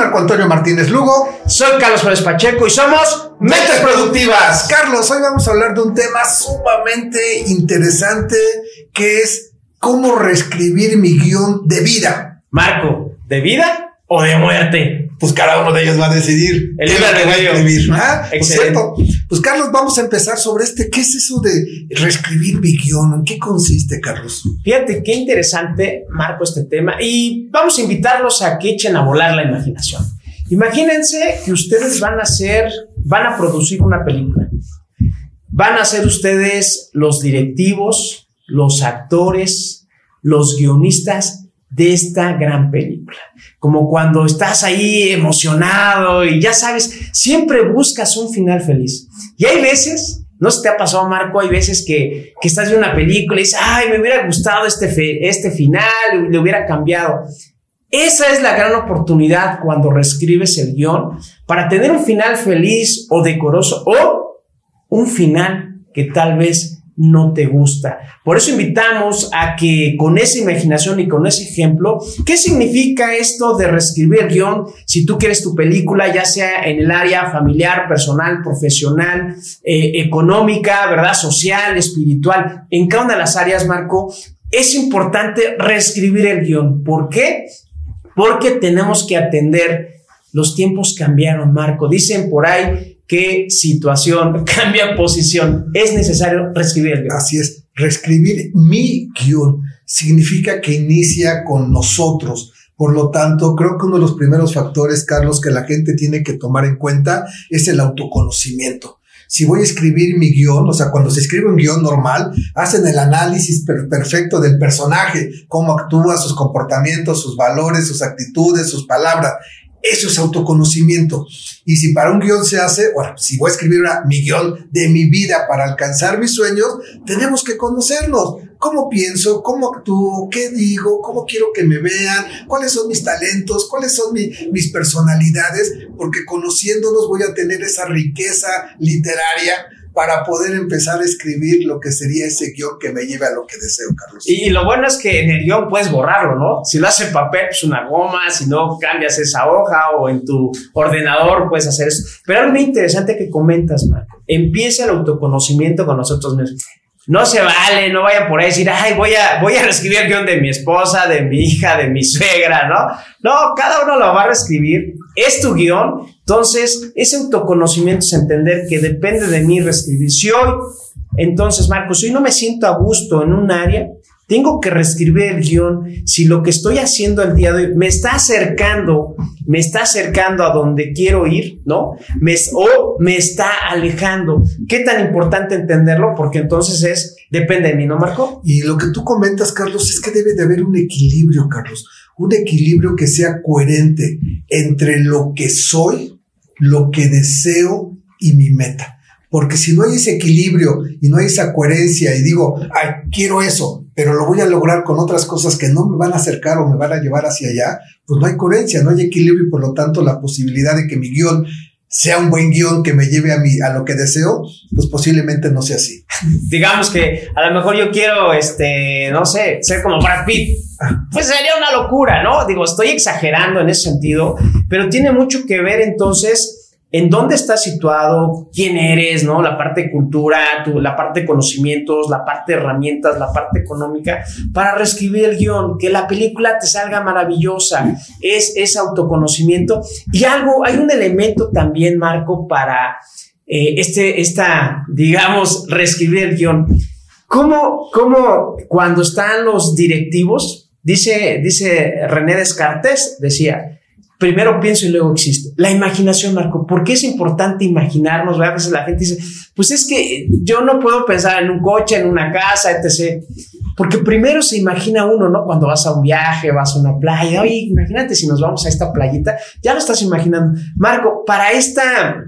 Marco Antonio Martínez Lugo. Soy Carlos Flores Pacheco y somos Mentes Productivas. Carlos, hoy vamos a hablar de un tema sumamente interesante que es cómo reescribir mi guion de vida. Marco, ¿de vida o de muerte? pues cada uno de ellos va a decidir el libre ¿Ah? Pues, cierto. pues Carlos, vamos a empezar sobre este. ¿Qué es eso de reescribir mi guion? ¿En qué consiste, Carlos? Fíjate qué interesante, Marco, este tema. Y vamos a invitarlos a que echen a volar la imaginación. Imagínense que ustedes van a hacer, van a producir una película. Van a ser ustedes los directivos, los actores, los guionistas de esta gran película. Como cuando estás ahí emocionado y ya sabes, siempre buscas un final feliz. Y hay veces, no se te ha pasado, Marco, hay veces que, que estás viendo una película y dices, ay, me hubiera gustado este, este final, le hubiera cambiado. Esa es la gran oportunidad cuando reescribes el guion para tener un final feliz o decoroso o un final que tal vez no te gusta. Por eso invitamos a que con esa imaginación y con ese ejemplo, ¿qué significa esto de reescribir el guion? Si tú quieres tu película, ya sea en el área familiar, personal, profesional, eh, económica, ¿verdad? Social, espiritual, en cada una de las áreas, Marco, es importante reescribir el guion. ¿Por qué? Porque tenemos que atender los tiempos cambiaron, Marco. Dicen por ahí qué situación cambia posición. Es necesario reescribir. Así es, reescribir mi guion significa que inicia con nosotros. Por lo tanto, creo que uno de los primeros factores, Carlos, que la gente tiene que tomar en cuenta es el autoconocimiento. Si voy a escribir mi guion, o sea, cuando se escribe un guion normal, hacen el análisis perfecto del personaje, cómo actúa, sus comportamientos, sus valores, sus actitudes, sus palabras. Eso es autoconocimiento. Y si para un guion se hace, bueno, si voy a escribir una, mi guion de mi vida para alcanzar mis sueños, tenemos que conocernos. ¿Cómo pienso? ¿Cómo actúo? ¿Qué digo? ¿Cómo quiero que me vean? ¿Cuáles son mis talentos? ¿Cuáles son mis personalidades? Porque conociéndonos voy a tener esa riqueza literaria para poder empezar a escribir lo que sería ese guion que me lleve a lo que deseo, Carlos. Y, lo bueno es que en el guion puedes borrarlo, ¿no? Si lo haces en papel, pues una goma, si no cambias esa hoja o en tu ordenador puedes hacer eso. Pero algo muy interesante que comentas, Marco, empieza el autoconocimiento con nosotros mismos. No se vale, no vayan por ahí a decir, ay, voy a, voy a reescribir el guion de mi esposa, de mi hija, de mi suegra, ¿no? No, cada uno lo va a reescribir. Es tu guion. Entonces, ese autoconocimiento es entender que depende de mí reescribir. Si hoy, entonces, Marcos, hoy no me siento a gusto en un área, tengo que reescribir el guion si lo que estoy haciendo el día de hoy me está acercando, me está acercando a donde quiero ir, ¿no? Me, o me está alejando. ¿Qué tan importante entenderlo? Porque entonces es, depende de mí, ¿no, Marco? Y lo que tú comentas, Carlos, es que debe de haber un equilibrio, Carlos. Un equilibrio que sea coherente entre lo que soy, lo que deseo y mi meta. Porque si no hay ese equilibrio y no hay esa coherencia y digo, ay, quiero eso, pero lo voy a lograr con otras cosas que no me van a acercar o me van a llevar hacia allá, pues no hay coherencia, no hay equilibrio y por lo tanto la posibilidad de que mi guion sea un buen guion que me lleve a mí a lo que deseo, pues posiblemente no sea así. Digamos que a lo mejor yo quiero, este, no sé, ser como Brad Pitt. Pues sería una locura, ¿no? Digo, estoy exagerando en ese sentido, pero tiene mucho que ver entonces en dónde estás situado, quién eres, ¿no? La parte de cultura, la parte de conocimientos, la parte de herramientas, la parte económica, para reescribir el guion, que la película te salga maravillosa, es, ese autoconocimiento. Y algo, hay un elemento también, Marco, para eh, este, esta, digamos, reescribir el guion. ¿Cómo, cómo cuando están los directivos, dice, dice René Descartes, decía, primero pienso y luego existo. La imaginación, Marco, ¿por qué es importante imaginarnos? A veces la gente dice, pues es que yo no puedo pensar en un coche, en una casa, etc. Porque primero se imagina uno, ¿no? Cuando vas a un viaje, vas a una playa, oye, imagínate si nos vamos a esta playita, ya lo estás imaginando. Marco, para esta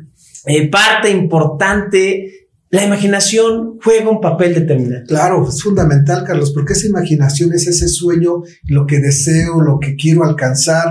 eh, parte importante, la imaginación juega un papel determinante. Claro, es fundamental, Carlos, porque esa imaginación es ese sueño, lo que deseo, lo que quiero alcanzar,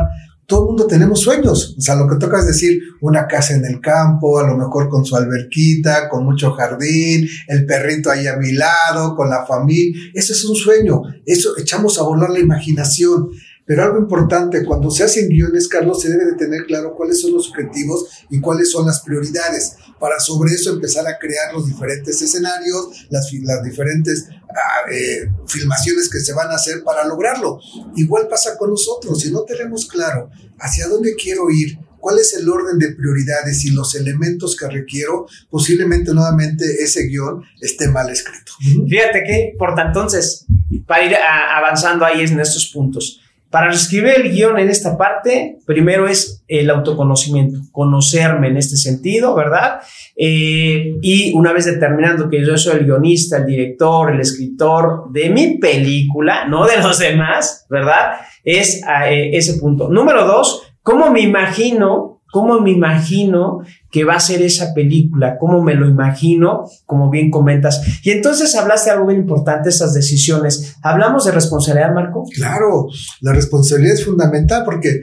todo el mundo tenemos sueños. O sea, lo que toca es decir, una casa en el campo, a lo mejor con su alberquita, con mucho jardín, el perrito ahí a mi lado, con la familia. Eso es un sueño. Eso echamos a volar la imaginación. Pero algo importante, cuando se hacen guiones, Carlos, se debe de tener claro cuáles son los objetivos y cuáles son las prioridades, para sobre eso empezar a crear los diferentes escenarios, las, las diferentes ah, eh, filmaciones que se van a hacer para lograrlo. Igual pasa con nosotros, si no tenemos claro hacia dónde quiero ir, cuál es el orden de prioridades y los elementos que requiero, posiblemente nuevamente ese guion esté mal escrito. Fíjate que, por entonces, para ir avanzando ahí en estos puntos, para escribir el guion en esta parte, primero es el autoconocimiento, conocerme en este sentido, ¿verdad? Eh, y una vez determinando que yo soy el guionista, el director, el escritor de mi película, no de los demás, ¿verdad? Es eh, ese punto. Número dos, ¿cómo me imagino ¿Cómo me imagino que va a ser esa película? ¿Cómo me lo imagino? Como bien comentas. Y entonces hablaste algo bien importante, esas decisiones. ¿Hablamos de responsabilidad, Marco? Claro, la responsabilidad es fundamental porque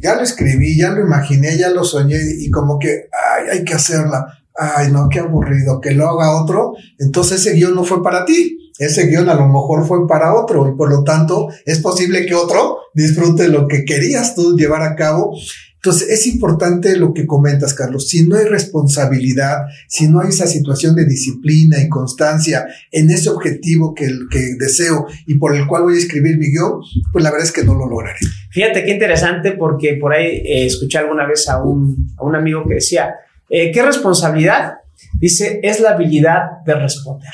ya lo escribí, ya lo imaginé, ya lo soñé y como que ay, hay que hacerla. Ay, no, qué aburrido, que lo haga otro. Entonces ese guion no fue para ti. Ese guion a lo mejor fue para otro y por lo tanto es posible que otro disfrute lo que querías tú llevar a cabo entonces, es importante lo que comentas, Carlos. Si no hay responsabilidad, si no hay esa situación de disciplina y constancia en ese objetivo que, que deseo y por el cual voy a escribir mi guion, pues la verdad es que no lo lograré. Fíjate qué interesante porque por ahí eh, escuché alguna vez a un, a un amigo que decía, eh, ¿qué responsabilidad? Dice, es la habilidad de responder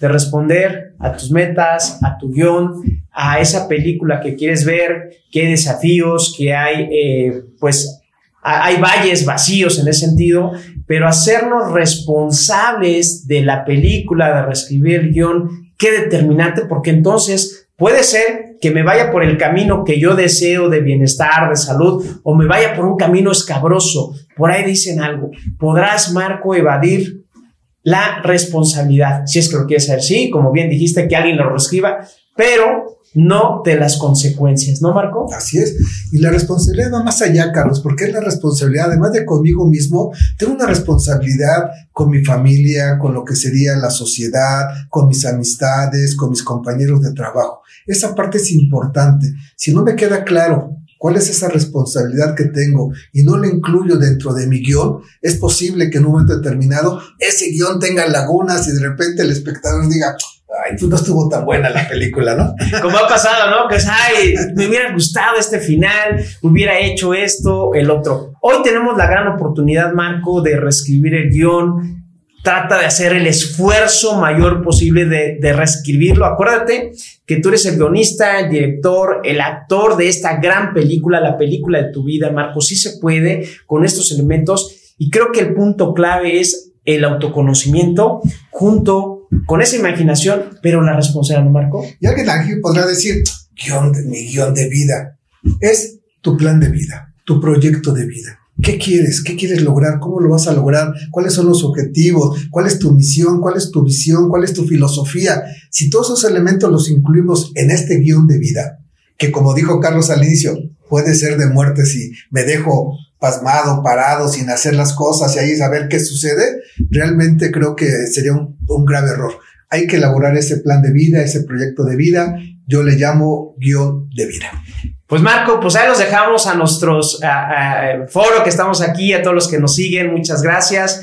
de responder a tus metas, a tu guion, a esa película que quieres ver, qué desafíos, que hay, eh, pues hay valles vacíos en ese sentido, pero hacernos responsables de la película, de reescribir el guion, qué determinante, porque entonces puede ser que me vaya por el camino que yo deseo de bienestar, de salud, o me vaya por un camino escabroso. Por ahí dicen algo. Podrás, Marco, evadir la responsabilidad. Si es que lo quieres hacer, sí, como bien dijiste, que alguien lo reescriba, pero no de las consecuencias, ¿no, Marco? Así es. Y la responsabilidad va más allá, Carlos, porque es la responsabilidad, además de conmigo mismo, tengo una responsabilidad con mi familia, con lo que sería la sociedad, con mis amistades, con mis compañeros de trabajo. Esa parte es importante. Si no me queda claro cuál es esa responsabilidad que tengo y no la incluyo dentro de mi guion, es posible que en un momento determinado ese guion tenga lagunas y de repente el espectador diga, ay, pues no estuvo tan buena la película, ¿no? Como ha pasado, ¿no? Que es, ay, me hubiera gustado este final, hubiera hecho esto, el otro. Hoy tenemos la gran oportunidad, Marco, de reescribir el guion, trata de hacer el esfuerzo mayor posible de, de, reescribirlo. Acuérdate que tú eres el guionista, el director, el actor de esta gran película, la película de tu vida, Marco. Sí se puede con estos elementos y creo que el punto clave es el autoconocimiento junto con esa imaginación, pero la responsabilidad, ¿no, Marco? Y alguien aquí podrá decir, guion de, mi guion de vida es tu plan de vida, tu proyecto de vida ¿Qué quieres? ¿Qué quieres lograr? ¿Cómo lo vas a lograr? ¿Cuáles son los objetivos? ¿Cuál es tu misión? ¿Cuál es tu visión? ¿Cuál es tu filosofía? Si todos esos elementos los incluimos en este guion de vida, que como dijo Carlos al inicio, puede ser de muerte si me dejo pasmado, parado, sin hacer las cosas y ahí saber qué sucede, realmente creo que sería un, grave error. Hay que elaborar ese plan de vida, ese proyecto de vida. Yo le llamo guion de vida. Pues Marco, pues ahí los dejamos a nuestros foro que estamos aquí, a todos los que nos siguen, muchas gracias.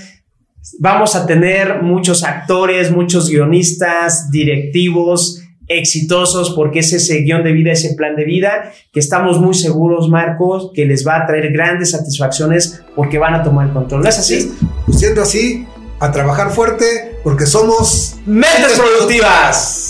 Vamos a tener muchos actores, muchos guionistas, directivos exitosos, porque es ese guion de vida, ese plan de vida, que estamos muy seguros, Marcos, que les va a traer grandes satisfacciones porque van a tomar el control. ¿No es así? Pues siendo así, a trabajar fuerte porque somos mentes productivas.